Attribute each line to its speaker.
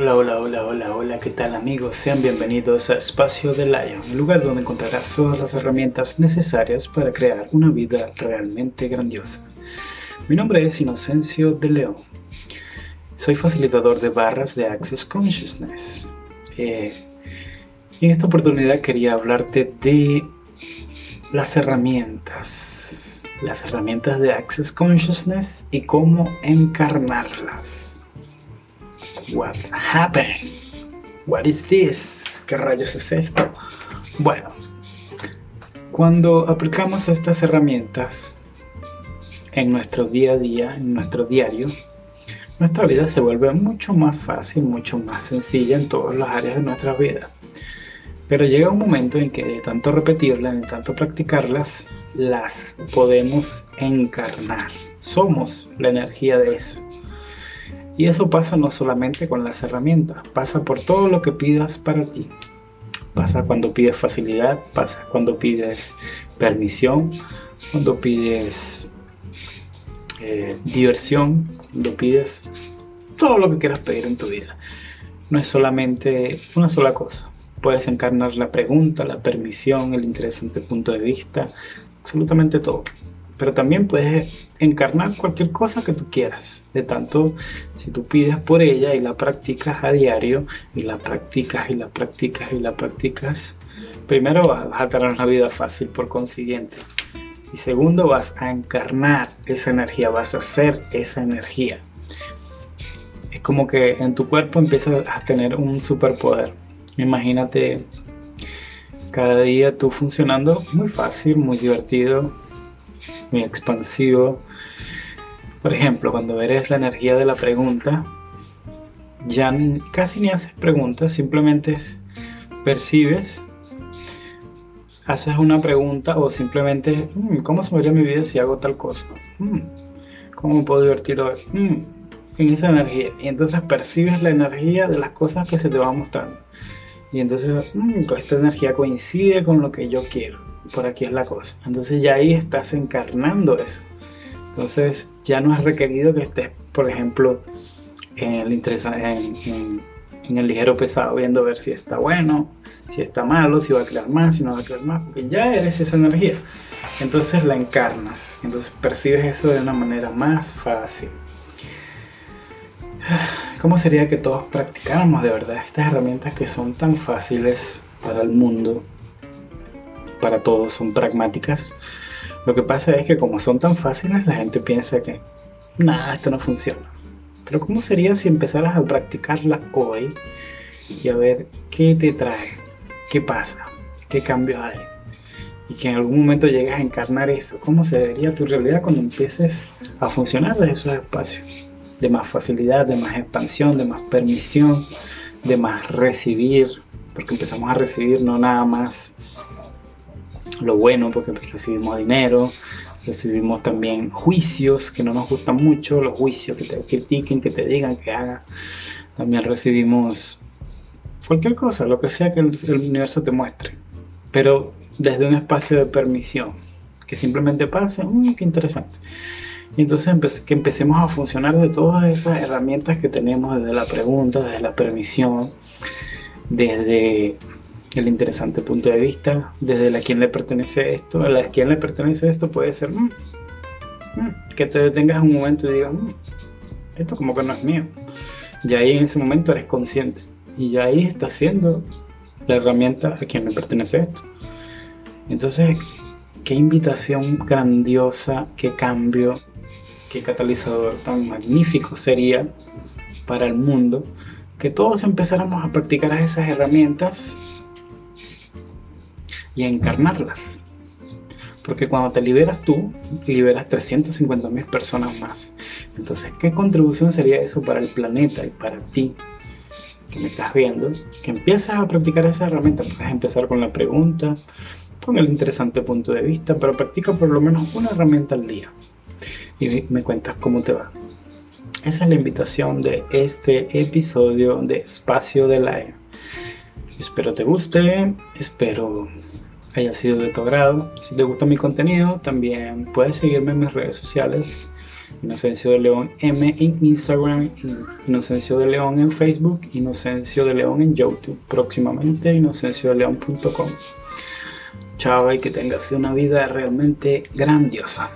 Speaker 1: Hola, hola, hola, hola, hola, ¿qué tal amigos? Sean bienvenidos a Espacio de Lion, el lugar donde encontrarás todas las herramientas necesarias para crear una vida realmente grandiosa. Mi nombre es Inocencio de León. Soy facilitador de barras de Access Consciousness. Eh, en esta oportunidad quería hablarte de las herramientas, las herramientas de Access Consciousness y cómo encarnarlas. What's happening? What is this? ¿Qué rayos es esto? Bueno, cuando aplicamos estas herramientas en nuestro día a día, en nuestro diario, nuestra vida se vuelve mucho más fácil, mucho más sencilla en todas las áreas de nuestra vida. Pero llega un momento en que de tanto repetirlas, de tanto practicarlas, las podemos encarnar. Somos la energía de eso. Y eso pasa no solamente con las herramientas, pasa por todo lo que pidas para ti. Pasa cuando pides facilidad, pasa cuando pides permisión, cuando pides eh, diversión, cuando pides todo lo que quieras pedir en tu vida. No es solamente una sola cosa. Puedes encarnar la pregunta, la permisión, el interesante punto de vista, absolutamente todo pero también puedes encarnar cualquier cosa que tú quieras. De tanto, si tú pides por ella y la practicas a diario, y la practicas y la practicas y la practicas, primero vas a tener una vida fácil por consiguiente. Y segundo, vas a encarnar esa energía, vas a ser esa energía. Es como que en tu cuerpo empiezas a tener un superpoder. Imagínate cada día tú funcionando muy fácil, muy divertido, muy expansivo. Por ejemplo, cuando eres la energía de la pregunta, ya casi ni haces preguntas, simplemente percibes, haces una pregunta o simplemente, mm, ¿cómo se vería mi vida si hago tal cosa? Mm, ¿Cómo puedo divertir hoy? Mm, en esa energía. Y entonces percibes la energía de las cosas que se te van mostrando. Y entonces, esta energía coincide con lo que yo quiero por aquí es la cosa. Entonces ya ahí estás encarnando eso. Entonces ya no es requerido que estés, por ejemplo, en el, en, en, el ligero pesado, viendo ver si está bueno, si está malo, si va a crear más, si no va a crear más, porque ya eres esa energía. Entonces la encarnas, entonces percibes eso de una manera más fácil. ¿Cómo sería que todos practicáramos de verdad estas herramientas que son tan fáciles para el mundo para todos, son pragmáticas. Lo que pasa es que como son tan fáciles, la gente piensa que, nada, esto no funciona. Pero ¿cómo sería si empezaras a practicarla hoy y a ver qué te trae, qué pasa, qué cambios hay? Y que en algún momento llegues a encarnar eso. ¿Cómo sería tu realidad cuando empieces a funcionar desde esos espacios? De más facilidad, de más expansión, de más permisión, de más recibir, porque empezamos a recibir no nada más lo bueno porque recibimos dinero, recibimos también juicios que no nos gustan mucho, los juicios que te critiquen, que te digan, que hagan. También recibimos cualquier cosa, lo que sea que el, universo te muestre, pero desde un espacio de permisión, que simplemente pase, mmm, qué interesante. Y entonces que empecemos a funcionar de todas esas herramientas que tenemos desde la pregunta, desde la permisión, desde el interesante punto de vista, desde a quién le pertenece esto, a la quién le pertenece esto puede ser mm, mm", que te detengas un momento y digas, mm, esto como que no es mío. Y ahí en ese momento eres consciente. Y ya ahí está siendo la herramienta a quien le pertenece esto. Entonces, qué invitación grandiosa, qué cambio, qué catalizador tan magnífico sería para el mundo que todos empezáramos a practicar esas herramientas y encarnarlas. Porque cuando te liberas tú, liberas 350 mil personas más. Entonces, ¿qué contribución sería eso para el planeta y para ti que me estás viendo? Que empiezas a practicar esa herramienta. Puedes empezar con la pregunta, con el interesante punto de vista, pero practica por lo menos una herramienta al día. Y me cuentas cómo te va. Esa es la invitación de este episodio de Espacio de la Espero te guste, espero haya sido de tu agrado. Si te gusta mi contenido, también puedes seguirme en mis redes sociales. Inocencio de León M en Instagram, Inocencio de León en Facebook, Inocencio de León en YouTube, próximamente inocenciodeleón.com. Chao y que tengas una vida realmente grandiosa.